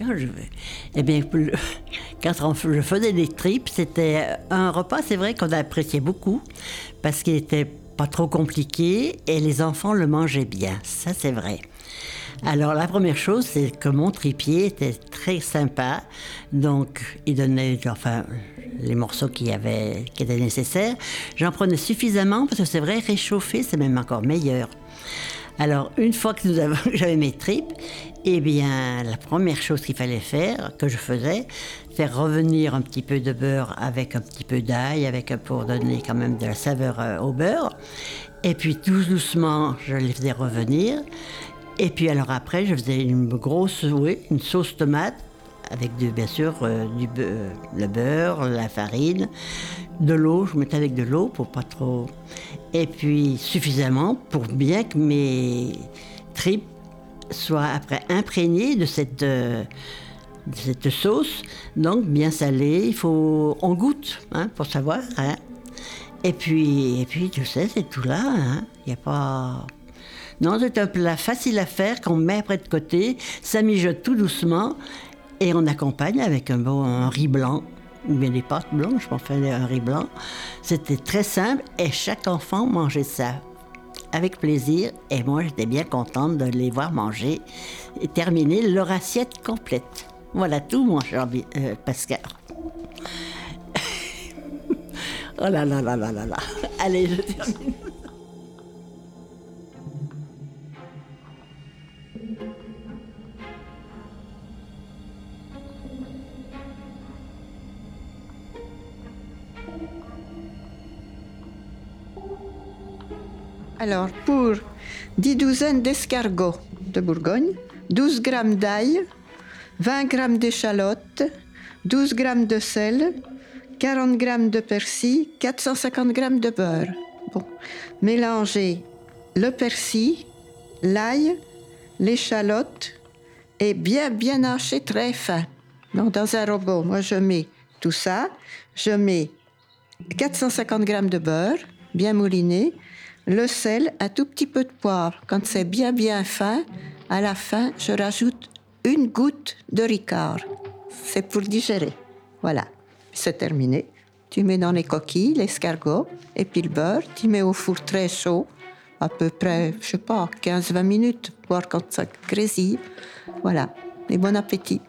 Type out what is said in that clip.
Quand je, eh bien, quand je faisais des tripes, c'était un repas, c'est vrai qu'on appréciait beaucoup, parce qu'il était pas trop compliqué et les enfants le mangeaient bien. Ça, c'est vrai. Alors, la première chose, c'est que mon tripier était très sympa. Donc, il donnait, enfin, les morceaux qui, avaient, qui étaient nécessaires. J'en prenais suffisamment parce que c'est vrai, réchauffer, c'est même encore meilleur. Alors, une fois que j'avais mes tripes, eh bien, la première chose qu'il fallait faire, que je faisais, faire revenir un petit peu de beurre avec un petit peu d'ail, avec pour donner quand même de la saveur euh, au beurre. Et puis tout doucement, je les faisais revenir. Et puis alors après, je faisais une grosse, oui, une sauce tomate avec bien sûr euh, du le beurre, la farine, de l'eau. Je mettais avec de l'eau pour pas trop. Et puis suffisamment pour bien que mes tripes soient après imprégnées de cette, euh, sauce. Donc bien salée, il faut. On goûte hein, pour savoir. Hein. Et puis, et puis, tu sais, c'est tout là. Hein. Il n'y a pas. Non, c'est un plat facile à faire qu'on met après de côté. Ça mijote tout doucement. Et on accompagne avec un bon riz blanc, bien des pâtes blanches, on fait un riz blanc. C'était très simple et chaque enfant mangeait ça avec plaisir. Et moi, j'étais bien contente de les voir manger et terminer leur assiette complète. Voilà tout, mon cher euh, Pascal. oh là là là là là là. Allez, je termine. Alors, pour 10 douzaines d'escargots de Bourgogne, 12 grammes d'ail, 20 grammes d'échalotes, 12 grammes de sel, 40 grammes de persil, 450 grammes de beurre. Mélangez le persil, l'ail, l'échalote et bien bien haché très fin. Dans un robot, moi je mets tout ça, je mets 450 grammes de beurre bien mouliné, le sel, un tout petit peu de poivre. Quand c'est bien bien fin, à la fin, je rajoute une goutte de ricard. C'est pour digérer. Voilà, c'est terminé. Tu mets dans les coquilles l'escargot et puis le beurre. Tu mets au four très chaud, à peu près, je sais pas, 15-20 minutes, voir quand ça grésille. Voilà, et bon appétit.